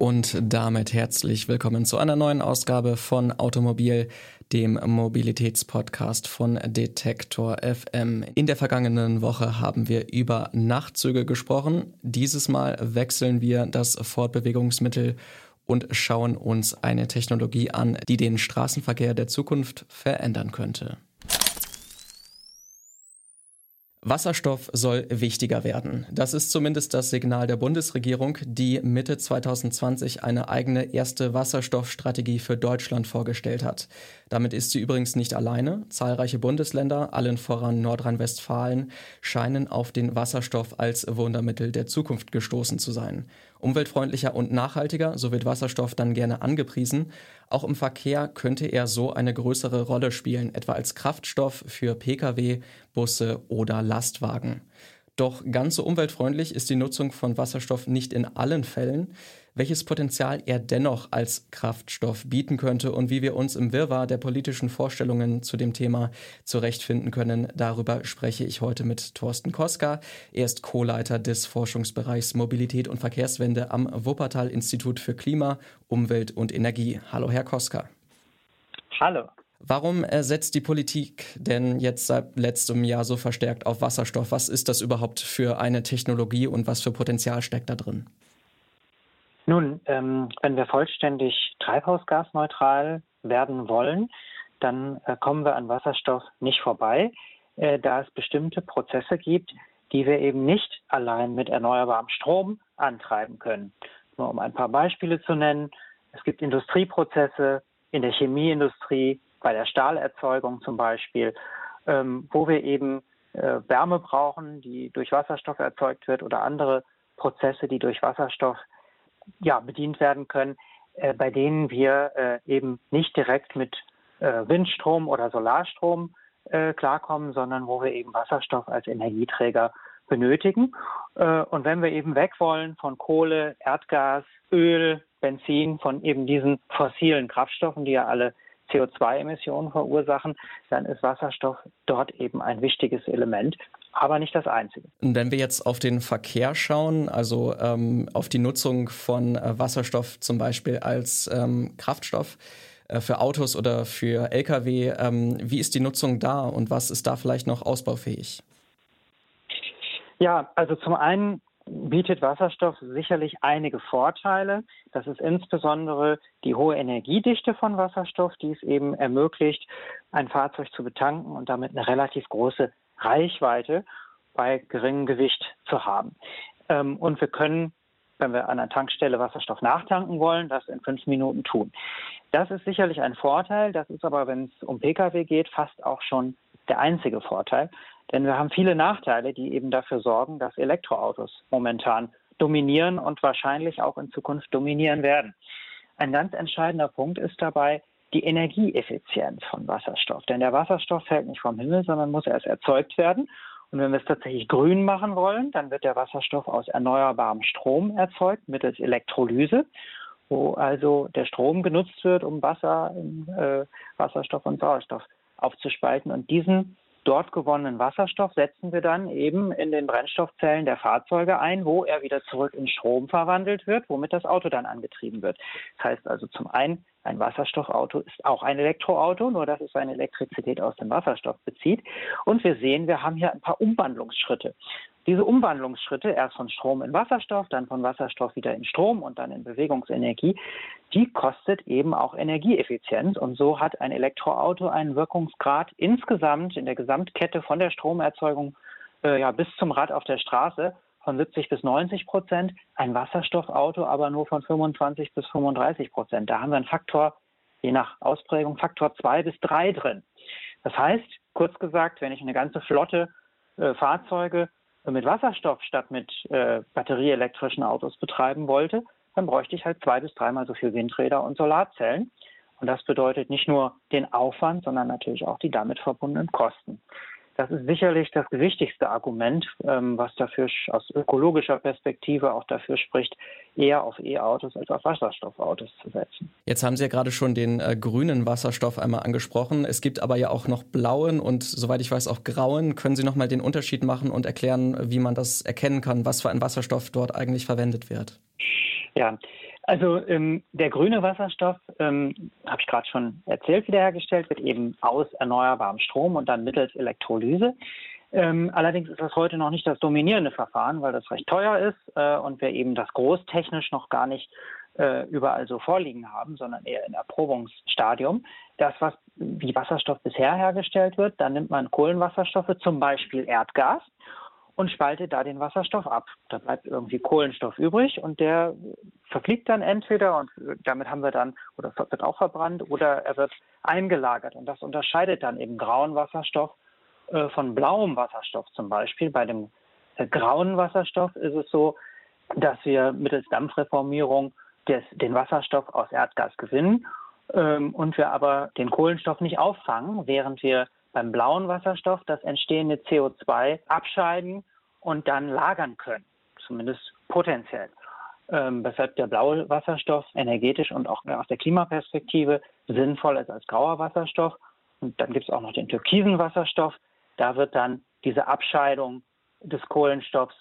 Und damit herzlich willkommen zu einer neuen Ausgabe von Automobil, dem Mobilitätspodcast von Detektor FM. In der vergangenen Woche haben wir über Nachtzüge gesprochen. Dieses Mal wechseln wir das Fortbewegungsmittel und schauen uns eine Technologie an, die den Straßenverkehr der Zukunft verändern könnte. Wasserstoff soll wichtiger werden. Das ist zumindest das Signal der Bundesregierung, die Mitte 2020 eine eigene erste Wasserstoffstrategie für Deutschland vorgestellt hat. Damit ist sie übrigens nicht alleine. Zahlreiche Bundesländer, allen voran Nordrhein-Westfalen, scheinen auf den Wasserstoff als Wundermittel der Zukunft gestoßen zu sein. Umweltfreundlicher und nachhaltiger, so wird Wasserstoff dann gerne angepriesen. Auch im Verkehr könnte er so eine größere Rolle spielen, etwa als Kraftstoff für Pkw, Busse oder Lastwagen. Doch ganz so umweltfreundlich ist die Nutzung von Wasserstoff nicht in allen Fällen welches Potenzial er dennoch als Kraftstoff bieten könnte und wie wir uns im Wirrwarr der politischen Vorstellungen zu dem Thema zurechtfinden können. Darüber spreche ich heute mit Thorsten Koska. Er ist Co-Leiter des Forschungsbereichs Mobilität und Verkehrswende am Wuppertal Institut für Klima, Umwelt und Energie. Hallo, Herr Koska. Hallo. Warum setzt die Politik denn jetzt seit letztem Jahr so verstärkt auf Wasserstoff? Was ist das überhaupt für eine Technologie und was für Potenzial steckt da drin? Nun, ähm, wenn wir vollständig treibhausgasneutral werden wollen, dann äh, kommen wir an Wasserstoff nicht vorbei, äh, da es bestimmte Prozesse gibt, die wir eben nicht allein mit erneuerbarem Strom antreiben können. Nur um ein paar Beispiele zu nennen. Es gibt Industrieprozesse in der Chemieindustrie, bei der Stahlerzeugung zum Beispiel, ähm, wo wir eben äh, Wärme brauchen, die durch Wasserstoff erzeugt wird oder andere Prozesse, die durch Wasserstoff ja, bedient werden können, äh, bei denen wir äh, eben nicht direkt mit äh, Windstrom oder Solarstrom äh, klarkommen, sondern wo wir eben Wasserstoff als Energieträger benötigen. Äh, und wenn wir eben weg wollen von Kohle, Erdgas, Öl, Benzin, von eben diesen fossilen Kraftstoffen, die ja alle CO2-Emissionen verursachen, dann ist Wasserstoff dort eben ein wichtiges Element aber nicht das einzige. Wenn wir jetzt auf den Verkehr schauen, also ähm, auf die Nutzung von äh, Wasserstoff zum Beispiel als ähm, Kraftstoff äh, für Autos oder für Lkw, ähm, wie ist die Nutzung da und was ist da vielleicht noch ausbaufähig? Ja, also zum einen bietet Wasserstoff sicherlich einige Vorteile. Das ist insbesondere die hohe Energiedichte von Wasserstoff, die es eben ermöglicht, ein Fahrzeug zu betanken und damit eine relativ große Reichweite bei geringem Gewicht zu haben. Ähm, und wir können, wenn wir an einer Tankstelle Wasserstoff nachtanken wollen, das in fünf Minuten tun. Das ist sicherlich ein Vorteil. Das ist aber, wenn es um Pkw geht, fast auch schon der einzige Vorteil. Denn wir haben viele Nachteile, die eben dafür sorgen, dass Elektroautos momentan dominieren und wahrscheinlich auch in Zukunft dominieren werden. Ein ganz entscheidender Punkt ist dabei, die Energieeffizienz von Wasserstoff. Denn der Wasserstoff fällt nicht vom Himmel, sondern muss erst erzeugt werden. Und wenn wir es tatsächlich grün machen wollen, dann wird der Wasserstoff aus erneuerbarem Strom erzeugt mittels Elektrolyse, wo also der Strom genutzt wird, um Wasser in äh, Wasserstoff und Sauerstoff aufzuspalten. Und diesen dort gewonnenen Wasserstoff setzen wir dann eben in den Brennstoffzellen der Fahrzeuge ein, wo er wieder zurück in Strom verwandelt wird, womit das Auto dann angetrieben wird. Das heißt also zum einen, ein Wasserstoffauto ist auch ein Elektroauto, nur dass es seine Elektrizität aus dem Wasserstoff bezieht. Und wir sehen, wir haben hier ein paar Umwandlungsschritte. Diese Umwandlungsschritte, erst von Strom in Wasserstoff, dann von Wasserstoff wieder in Strom und dann in Bewegungsenergie, die kostet eben auch Energieeffizienz. Und so hat ein Elektroauto einen Wirkungsgrad insgesamt in der Gesamtkette von der Stromerzeugung äh, ja, bis zum Rad auf der Straße von 70 bis 90 Prozent, ein Wasserstoffauto aber nur von 25 bis 35 Prozent. Da haben wir einen Faktor, je nach Ausprägung, Faktor zwei bis drei drin. Das heißt, kurz gesagt, wenn ich eine ganze Flotte äh, Fahrzeuge mit Wasserstoff statt mit äh, batterieelektrischen Autos betreiben wollte, dann bräuchte ich halt zwei bis dreimal so viel Windräder und Solarzellen. Und das bedeutet nicht nur den Aufwand, sondern natürlich auch die damit verbundenen Kosten. Das ist sicherlich das gewichtigste Argument, ähm, was dafür aus ökologischer Perspektive auch dafür spricht, eher auf E-Autos als auf Wasserstoffautos zu setzen. Jetzt haben Sie ja gerade schon den äh, grünen Wasserstoff einmal angesprochen. Es gibt aber ja auch noch blauen und soweit ich weiß auch grauen. Können Sie noch mal den Unterschied machen und erklären, wie man das erkennen kann, was für ein Wasserstoff dort eigentlich verwendet wird? Ja, also ähm, der grüne Wasserstoff, ähm, habe ich gerade schon erzählt, wiederhergestellt wird eben aus erneuerbarem Strom und dann mittels Elektrolyse. Ähm, allerdings ist das heute noch nicht das dominierende Verfahren, weil das recht teuer ist äh, und wir eben das großtechnisch noch gar nicht äh, überall so vorliegen haben, sondern eher in Erprobungsstadium. Das, was wie Wasserstoff bisher hergestellt wird, dann nimmt man Kohlenwasserstoffe, zum Beispiel Erdgas, und spaltet da den Wasserstoff ab. Da bleibt irgendwie Kohlenstoff übrig und der verfliegt dann entweder und damit haben wir dann, oder wird auch verbrannt, oder er wird eingelagert. Und das unterscheidet dann eben grauen Wasserstoff äh, von blauem Wasserstoff zum Beispiel. Bei dem äh, grauen Wasserstoff ist es so, dass wir mittels Dampfreformierung des, den Wasserstoff aus Erdgas gewinnen ähm, und wir aber den Kohlenstoff nicht auffangen, während wir beim blauen Wasserstoff das entstehende CO2 abscheiden und dann lagern können, zumindest potenziell. Ähm, weshalb der blaue Wasserstoff energetisch und auch aus der Klimaperspektive sinnvoll ist als grauer Wasserstoff. Und dann gibt es auch noch den türkisen Wasserstoff. Da wird dann diese Abscheidung des Kohlenstoffs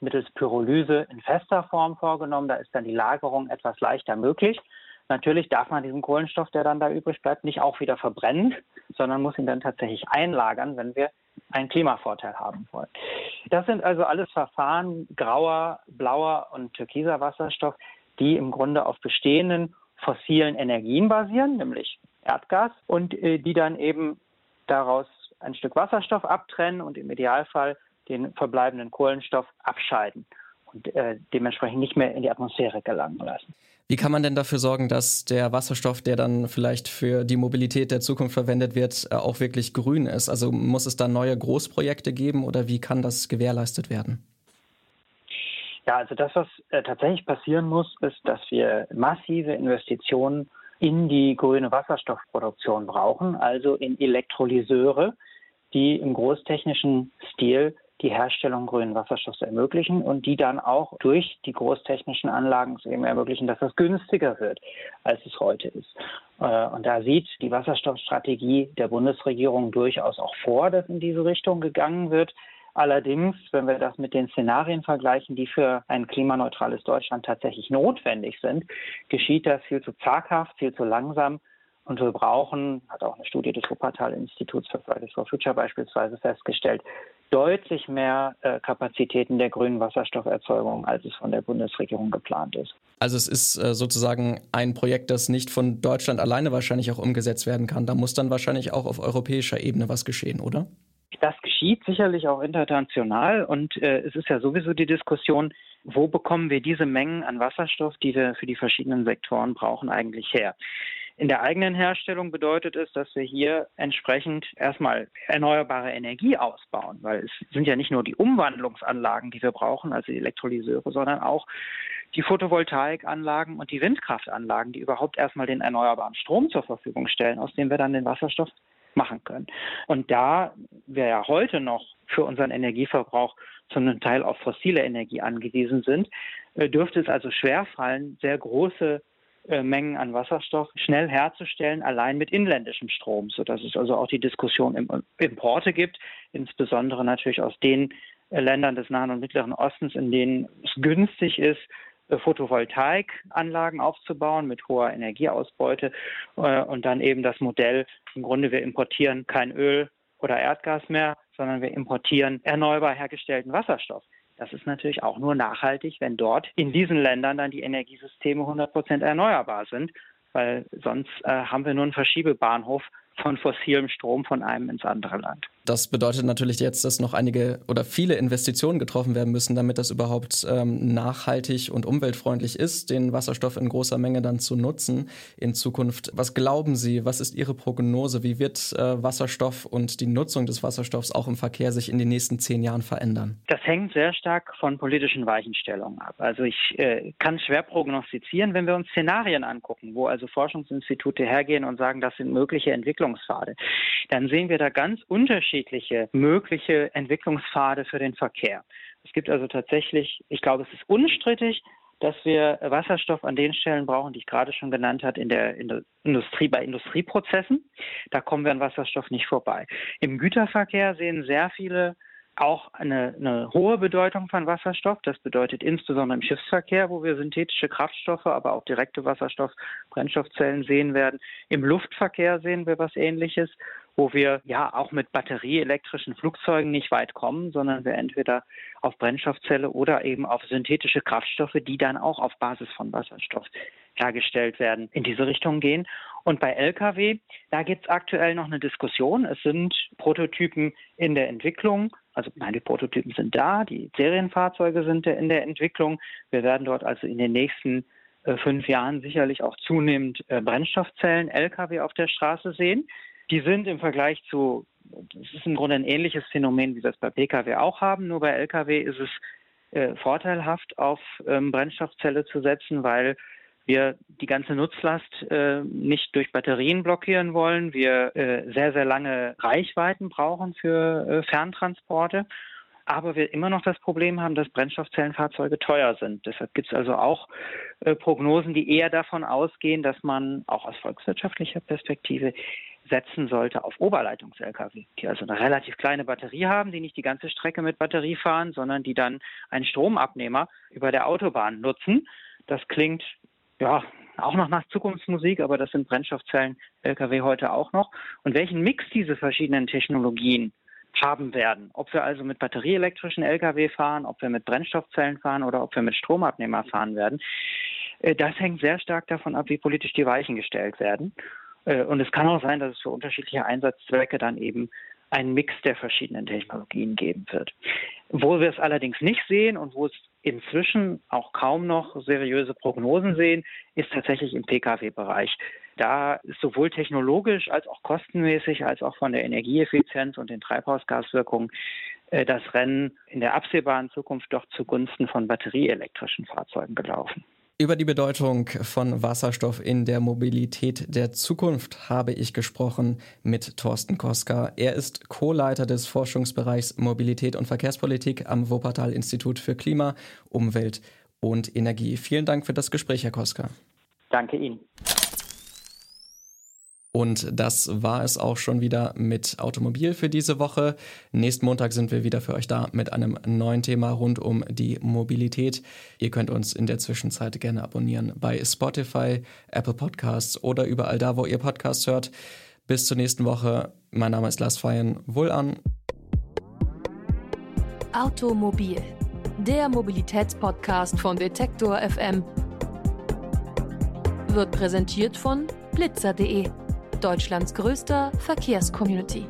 mittels Pyrolyse in fester Form vorgenommen. Da ist dann die Lagerung etwas leichter möglich. Natürlich darf man diesen Kohlenstoff, der dann da übrig bleibt, nicht auch wieder verbrennen, sondern muss ihn dann tatsächlich einlagern, wenn wir einen Klimavorteil haben wollen. Das sind also alles Verfahren, grauer, blauer und türkiser Wasserstoff, die im Grunde auf bestehenden fossilen Energien basieren, nämlich Erdgas, und äh, die dann eben daraus ein Stück Wasserstoff abtrennen und im Idealfall den verbleibenden Kohlenstoff abscheiden äh, dementsprechend nicht mehr in die Atmosphäre gelangen lassen. Wie kann man denn dafür sorgen, dass der Wasserstoff, der dann vielleicht für die Mobilität der Zukunft verwendet wird, äh, auch wirklich grün ist? Also muss es da neue Großprojekte geben oder wie kann das gewährleistet werden? Ja, also das, was äh, tatsächlich passieren muss, ist, dass wir massive Investitionen in die grüne Wasserstoffproduktion brauchen, also in Elektrolyseure, die im großtechnischen Stil die Herstellung grünen Wasserstoffs ermöglichen und die dann auch durch die großtechnischen Anlagen eben ermöglichen, dass es günstiger wird, als es heute ist. Äh, und da sieht die Wasserstoffstrategie der Bundesregierung durchaus auch vor, dass in diese Richtung gegangen wird. Allerdings, wenn wir das mit den Szenarien vergleichen, die für ein klimaneutrales Deutschland tatsächlich notwendig sind, geschieht das viel zu zaghaft, viel zu langsam und wir brauchen, hat auch eine Studie des Wuppertal-Instituts für Fridays for Future beispielsweise festgestellt, deutlich mehr äh, Kapazitäten der grünen Wasserstofferzeugung, als es von der Bundesregierung geplant ist. Also es ist äh, sozusagen ein Projekt, das nicht von Deutschland alleine wahrscheinlich auch umgesetzt werden kann. Da muss dann wahrscheinlich auch auf europäischer Ebene was geschehen, oder? Das geschieht sicherlich auch international und äh, es ist ja sowieso die Diskussion, wo bekommen wir diese Mengen an Wasserstoff, die wir für die verschiedenen Sektoren brauchen, eigentlich her? In der eigenen Herstellung bedeutet es, dass wir hier entsprechend erstmal erneuerbare Energie ausbauen, weil es sind ja nicht nur die Umwandlungsanlagen, die wir brauchen, also die Elektrolyseure, sondern auch die Photovoltaikanlagen und die Windkraftanlagen, die überhaupt erstmal den erneuerbaren Strom zur Verfügung stellen, aus dem wir dann den Wasserstoff machen können. Und da wir ja heute noch für unseren Energieverbrauch zu einem Teil auf fossile Energie angewiesen sind, äh, dürfte es also schwerfallen, sehr große Mengen an Wasserstoff schnell herzustellen, allein mit inländischem Strom, sodass es also auch die Diskussion im Importe gibt, insbesondere natürlich aus den äh, Ländern des Nahen und Mittleren Ostens, in denen es günstig ist, äh, Photovoltaikanlagen aufzubauen mit hoher Energieausbeute und dann eben das Modell, im Grunde wir importieren kein Öl oder Erdgas mehr, sondern wir importieren erneuerbar hergestellten Wasserstoff. Das ist natürlich auch nur nachhaltig, wenn dort in diesen Ländern dann die Energiesysteme 100 Prozent erneuerbar sind, weil sonst äh, haben wir nur einen Verschiebebahnhof von fossilem Strom von einem ins andere Land. Das bedeutet natürlich jetzt, dass noch einige oder viele Investitionen getroffen werden müssen, damit das überhaupt ähm, nachhaltig und umweltfreundlich ist, den Wasserstoff in großer Menge dann zu nutzen in Zukunft. Was glauben Sie, was ist Ihre Prognose? Wie wird äh, Wasserstoff und die Nutzung des Wasserstoffs auch im Verkehr sich in den nächsten zehn Jahren verändern? Das hängt sehr stark von politischen Weichenstellungen ab. Also ich äh, kann schwer prognostizieren, wenn wir uns Szenarien angucken, wo also Forschungsinstitute hergehen und sagen, das sind mögliche Entwicklungen Entwicklungspfade, dann sehen wir da ganz unterschiedliche mögliche Entwicklungspfade für den Verkehr. Es gibt also tatsächlich, ich glaube, es ist unstrittig, dass wir Wasserstoff an den Stellen brauchen, die ich gerade schon genannt habe, in der Industrie, bei Industrieprozessen. Da kommen wir an Wasserstoff nicht vorbei. Im Güterverkehr sehen sehr viele auch eine, eine, hohe Bedeutung von Wasserstoff. Das bedeutet insbesondere im Schiffsverkehr, wo wir synthetische Kraftstoffe, aber auch direkte Wasserstoff, Brennstoffzellen sehen werden. Im Luftverkehr sehen wir was Ähnliches, wo wir ja auch mit batterieelektrischen Flugzeugen nicht weit kommen, sondern wir entweder auf Brennstoffzelle oder eben auf synthetische Kraftstoffe, die dann auch auf Basis von Wasserstoff hergestellt werden, in diese Richtung gehen. Und bei Lkw, da gibt es aktuell noch eine Diskussion. Es sind Prototypen in der Entwicklung. Also nein, die Prototypen sind da, die Serienfahrzeuge sind in der Entwicklung. Wir werden dort also in den nächsten äh, fünf Jahren sicherlich auch zunehmend äh, Brennstoffzellen, Lkw auf der Straße sehen. Die sind im Vergleich zu, das ist im Grunde ein ähnliches Phänomen, wie wir es bei Pkw auch haben, nur bei Lkw ist es äh, vorteilhaft, auf ähm, Brennstoffzelle zu setzen, weil wir die ganze Nutzlast äh, nicht durch Batterien blockieren wollen. Wir äh, sehr, sehr lange Reichweiten brauchen für äh, Ferntransporte. Aber wir immer noch das Problem haben, dass Brennstoffzellenfahrzeuge teuer sind. Deshalb gibt es also auch äh, Prognosen, die eher davon ausgehen, dass man auch aus volkswirtschaftlicher Perspektive setzen sollte auf Oberleitungs-Lkw, die also eine relativ kleine Batterie haben, die nicht die ganze Strecke mit Batterie fahren, sondern die dann einen Stromabnehmer über der Autobahn nutzen. Das klingt ja, auch noch nach Zukunftsmusik, aber das sind Brennstoffzellen Lkw heute auch noch. Und welchen Mix diese verschiedenen Technologien haben werden, ob wir also mit batterieelektrischen Lkw fahren, ob wir mit Brennstoffzellen fahren oder ob wir mit Stromabnehmer fahren werden, äh, das hängt sehr stark davon ab, wie politisch die Weichen gestellt werden. Äh, und es kann auch sein, dass es für unterschiedliche Einsatzzwecke dann eben einen Mix der verschiedenen Technologien geben wird. Wo wir es allerdings nicht sehen und wo es inzwischen auch kaum noch seriöse Prognosen sehen, ist tatsächlich im Pkw-Bereich. Da ist sowohl technologisch als auch kostenmäßig als auch von der Energieeffizienz und den Treibhausgaswirkungen äh, das Rennen in der absehbaren Zukunft doch zugunsten von batterieelektrischen Fahrzeugen gelaufen. Über die Bedeutung von Wasserstoff in der Mobilität der Zukunft habe ich gesprochen mit Thorsten Koska. Er ist Co-Leiter des Forschungsbereichs Mobilität und Verkehrspolitik am Wuppertal Institut für Klima, Umwelt und Energie. Vielen Dank für das Gespräch, Herr Koska. Danke Ihnen. Und das war es auch schon wieder mit Automobil für diese Woche. Nächsten Montag sind wir wieder für euch da mit einem neuen Thema rund um die Mobilität. Ihr könnt uns in der Zwischenzeit gerne abonnieren bei Spotify, Apple Podcasts oder überall da, wo ihr Podcasts hört. Bis zur nächsten Woche. Mein Name ist Lars Feyen. Wohl an. Automobil, der Mobilitätspodcast von Detektor FM, wird präsentiert von blitzer.de Deutschlands größter Verkehrscommunity.